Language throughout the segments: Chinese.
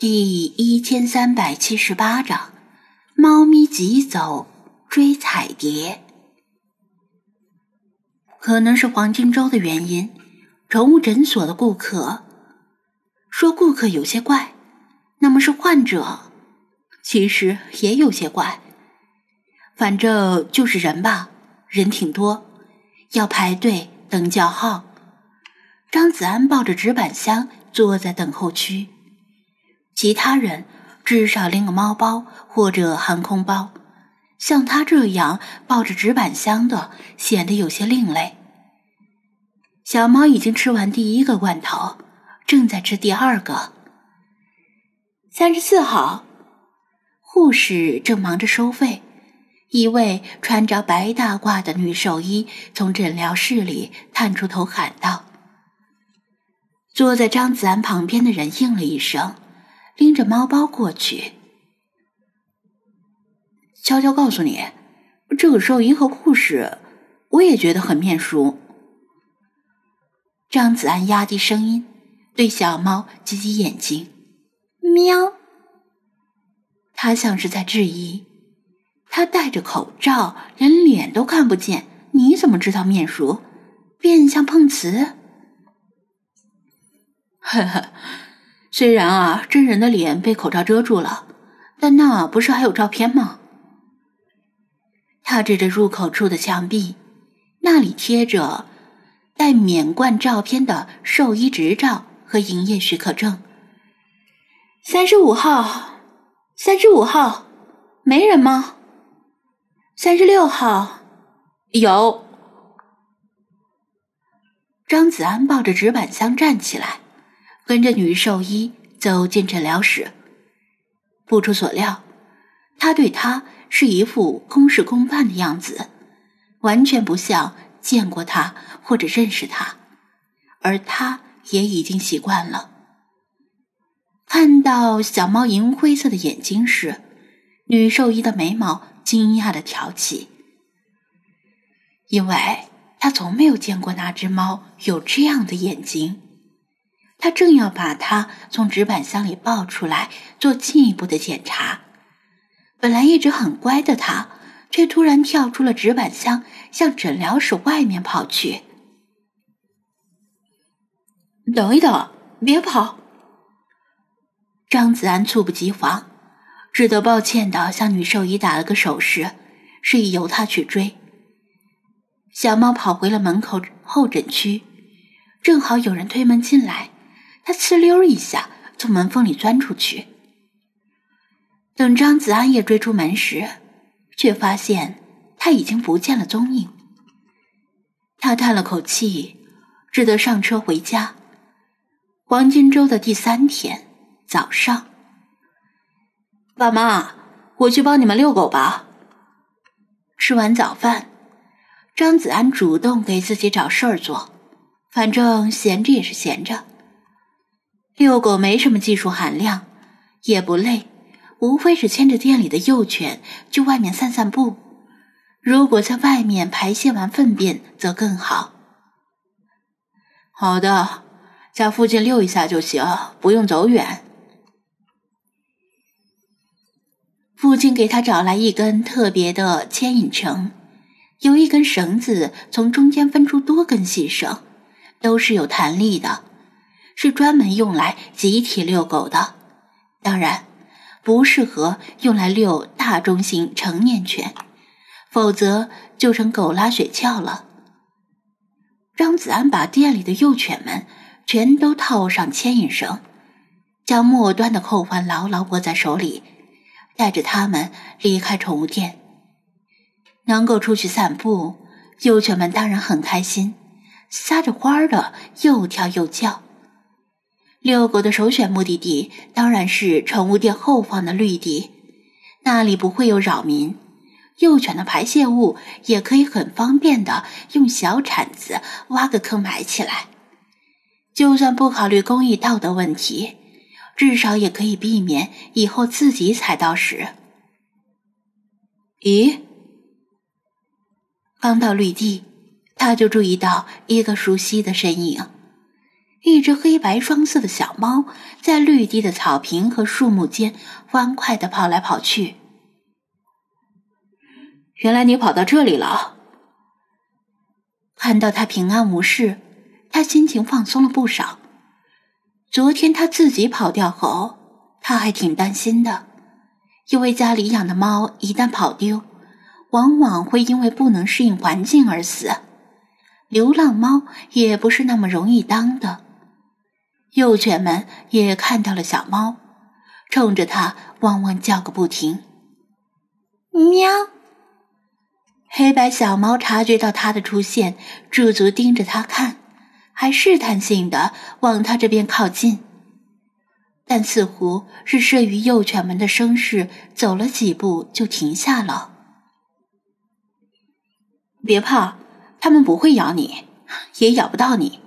第一千三百七十八章，猫咪急走追彩蝶。可能是黄金周的原因，宠物诊所的顾客说顾客有些怪，那么是患者，其实也有些怪。反正就是人吧，人挺多，要排队等叫号。张子安抱着纸板箱坐在等候区。其他人至少拎个猫包或者航空包，像他这样抱着纸板箱的显得有些另类。小猫已经吃完第一个罐头，正在吃第二个。三十四号，护士正忙着收费，一位穿着白大褂的女兽医从诊疗室里探出头喊道。坐在张子安旁边的人应了一声。拎着猫包过去，悄悄告诉你，这个兽医和护士，我也觉得很面熟。张子安压低声音，对小猫挤挤眼睛，喵。他像是在质疑，他戴着口罩，连脸都看不见，你怎么知道面熟？变相碰瓷？呵呵。虽然啊，真人的脸被口罩遮住了，但那不是还有照片吗？他指着入口处的墙壁，那里贴着带免冠照片的兽医执照和营业许可证。三十五号，三十五号，没人吗？三十六号，有。张子安抱着纸板箱站起来。跟着女兽医走进诊疗室，不出所料，他对她是一副公事公办的样子，完全不像见过他或者认识他，而他也已经习惯了。看到小猫银灰色的眼睛时，女兽医的眉毛惊讶的挑起，因为她从没有见过那只猫有这样的眼睛。他正要把它从纸板箱里抱出来做进一步的检查，本来一直很乖的他，却突然跳出了纸板箱，向诊疗室外面跑去。等一等，别跑！张子安猝不及防，只得抱歉的向女兽医打了个手势，示意由他去追。小猫跑回了门口候诊区，正好有人推门进来。他哧溜一下从门缝里钻出去。等张子安也追出门时，却发现他已经不见了踪影。他叹了口气，只得上车回家。黄金周的第三天早上，爸妈，我去帮你们遛狗吧。吃完早饭，张子安主动给自己找事儿做，反正闲着也是闲着。遛狗没什么技术含量，也不累，无非是牵着店里的幼犬去外面散散步。如果在外面排泄完粪便，则更好。好的，在附近遛一下就行，不用走远。父亲给他找来一根特别的牵引绳，有一根绳子从中间分出多根细绳，都是有弹力的。是专门用来集体遛狗的，当然不适合用来遛大中型成年犬，否则就成狗拉雪橇了。张子安把店里的幼犬们全都套上牵引绳，将末端的扣环牢牢握在手里，带着它们离开宠物店。能够出去散步，幼犬们当然很开心，撒着欢儿的又跳又叫。遛狗的首选目的地当然是宠物店后方的绿地，那里不会有扰民，幼犬的排泄物也可以很方便的用小铲子挖个坑埋起来。就算不考虑公益道德问题，至少也可以避免以后自己踩到屎。咦？刚到绿地，他就注意到一个熟悉的身影。一只黑白双色的小猫在绿地的草坪和树木间欢快的跑来跑去。原来你跑到这里了。看到它平安无事，他心情放松了不少。昨天他自己跑掉后，他还挺担心的，因为家里养的猫一旦跑丢，往往会因为不能适应环境而死。流浪猫也不是那么容易当的。幼犬们也看到了小猫，冲着它汪汪叫个不停。喵！黑白小猫察觉到它的出现，驻足盯着它看，还试探性的往它这边靠近，但似乎是慑于幼犬们的声势，走了几步就停下了。别怕，它们不会咬你，也咬不到你。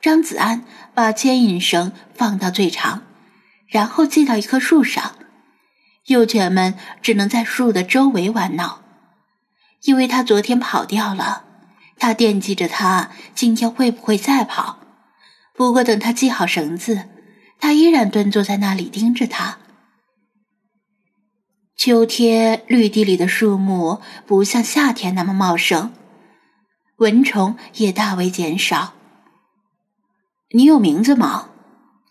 张子安把牵引绳放到最长，然后系到一棵树上。幼犬们只能在树的周围玩闹，因为他昨天跑掉了。他惦记着他今天会不会再跑。不过等他系好绳子，他依然蹲坐在那里盯着他。秋天绿地里的树木不像夏天那么茂盛，蚊虫也大为减少。你有名字吗？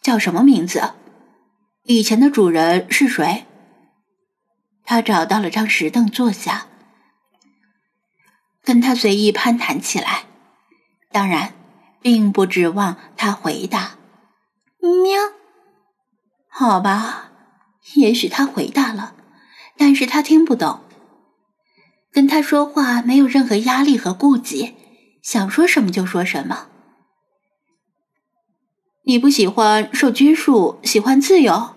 叫什么名字？以前的主人是谁？他找到了张石凳坐下，跟他随意攀谈起来。当然，并不指望他回答。喵，好吧，也许他回答了，但是他听不懂。跟他说话没有任何压力和顾忌，想说什么就说什么。你不喜欢受拘束，喜欢自由？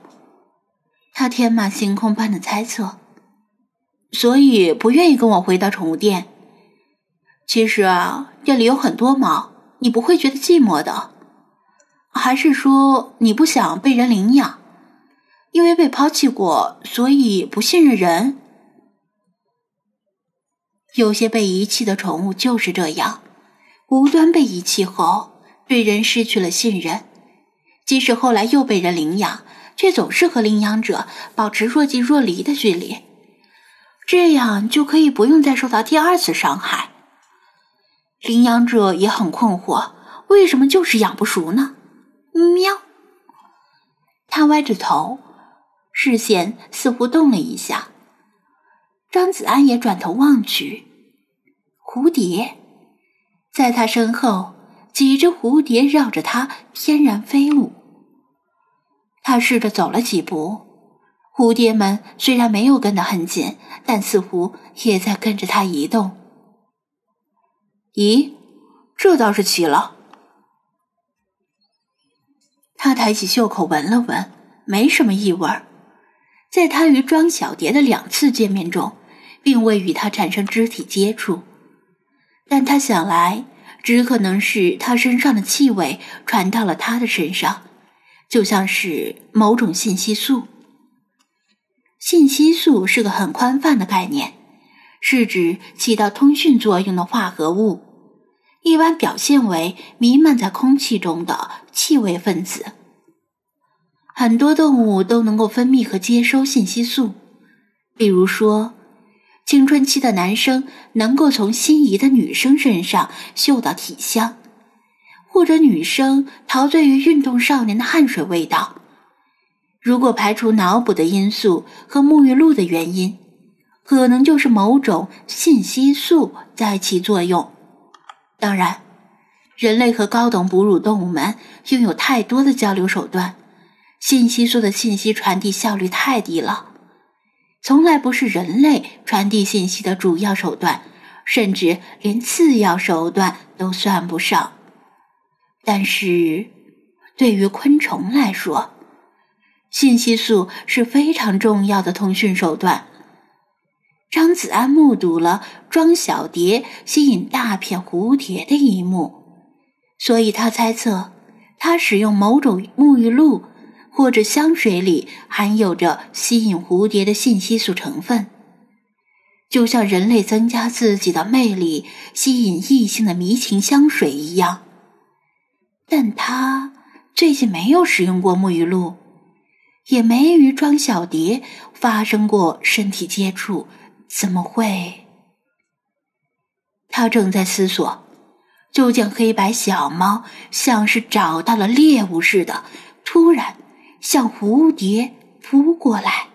他天马行空般的猜测，所以不愿意跟我回到宠物店。其实啊，店里有很多猫，你不会觉得寂寞的。还是说你不想被人领养？因为被抛弃过，所以不信任人？有些被遗弃的宠物就是这样，无端被遗弃后，对人失去了信任。即使后来又被人领养，却总是和领养者保持若即若离的距离，这样就可以不用再受到第二次伤害。领养者也很困惑，为什么就是养不熟呢？喵！他歪着头，视线似乎动了一下。张子安也转头望去，蝴蝶在他身后。几只蝴蝶绕着它翩然飞舞。他试着走了几步，蝴蝶们虽然没有跟得很紧，但似乎也在跟着他移动。咦，这倒是奇了。他抬起袖口闻了闻，没什么异味在他与庄小蝶的两次见面中，并未与他产生肢体接触，但他想来。只可能是他身上的气味传到了他的身上，就像是某种信息素。信息素是个很宽泛的概念，是指起到通讯作用的化合物，一般表现为弥漫在空气中的气味分子。很多动物都能够分泌和接收信息素，比如说。青春期的男生能够从心仪的女生身上嗅到体香，或者女生陶醉于运动少年的汗水味道。如果排除脑补的因素和沐浴露的原因，可能就是某种信息素在起作用。当然，人类和高等哺乳动物们拥有太多的交流手段，信息素的信息传递效率太低了。从来不是人类传递信息的主要手段，甚至连次要手段都算不上。但是，对于昆虫来说，信息素是非常重要的通讯手段。张子安目睹了庄小蝶吸引大片蝴蝶的一幕，所以他猜测，他使用某种沐浴露。或者香水里含有着吸引蝴蝶的信息素成分，就像人类增加自己的魅力、吸引异性的迷情香水一样。但他最近没有使用过沐浴露，也没与庄小蝶发生过身体接触，怎么会？他正在思索，就见黑白小猫像是找到了猎物似的，突然向蝴蝶扑过来。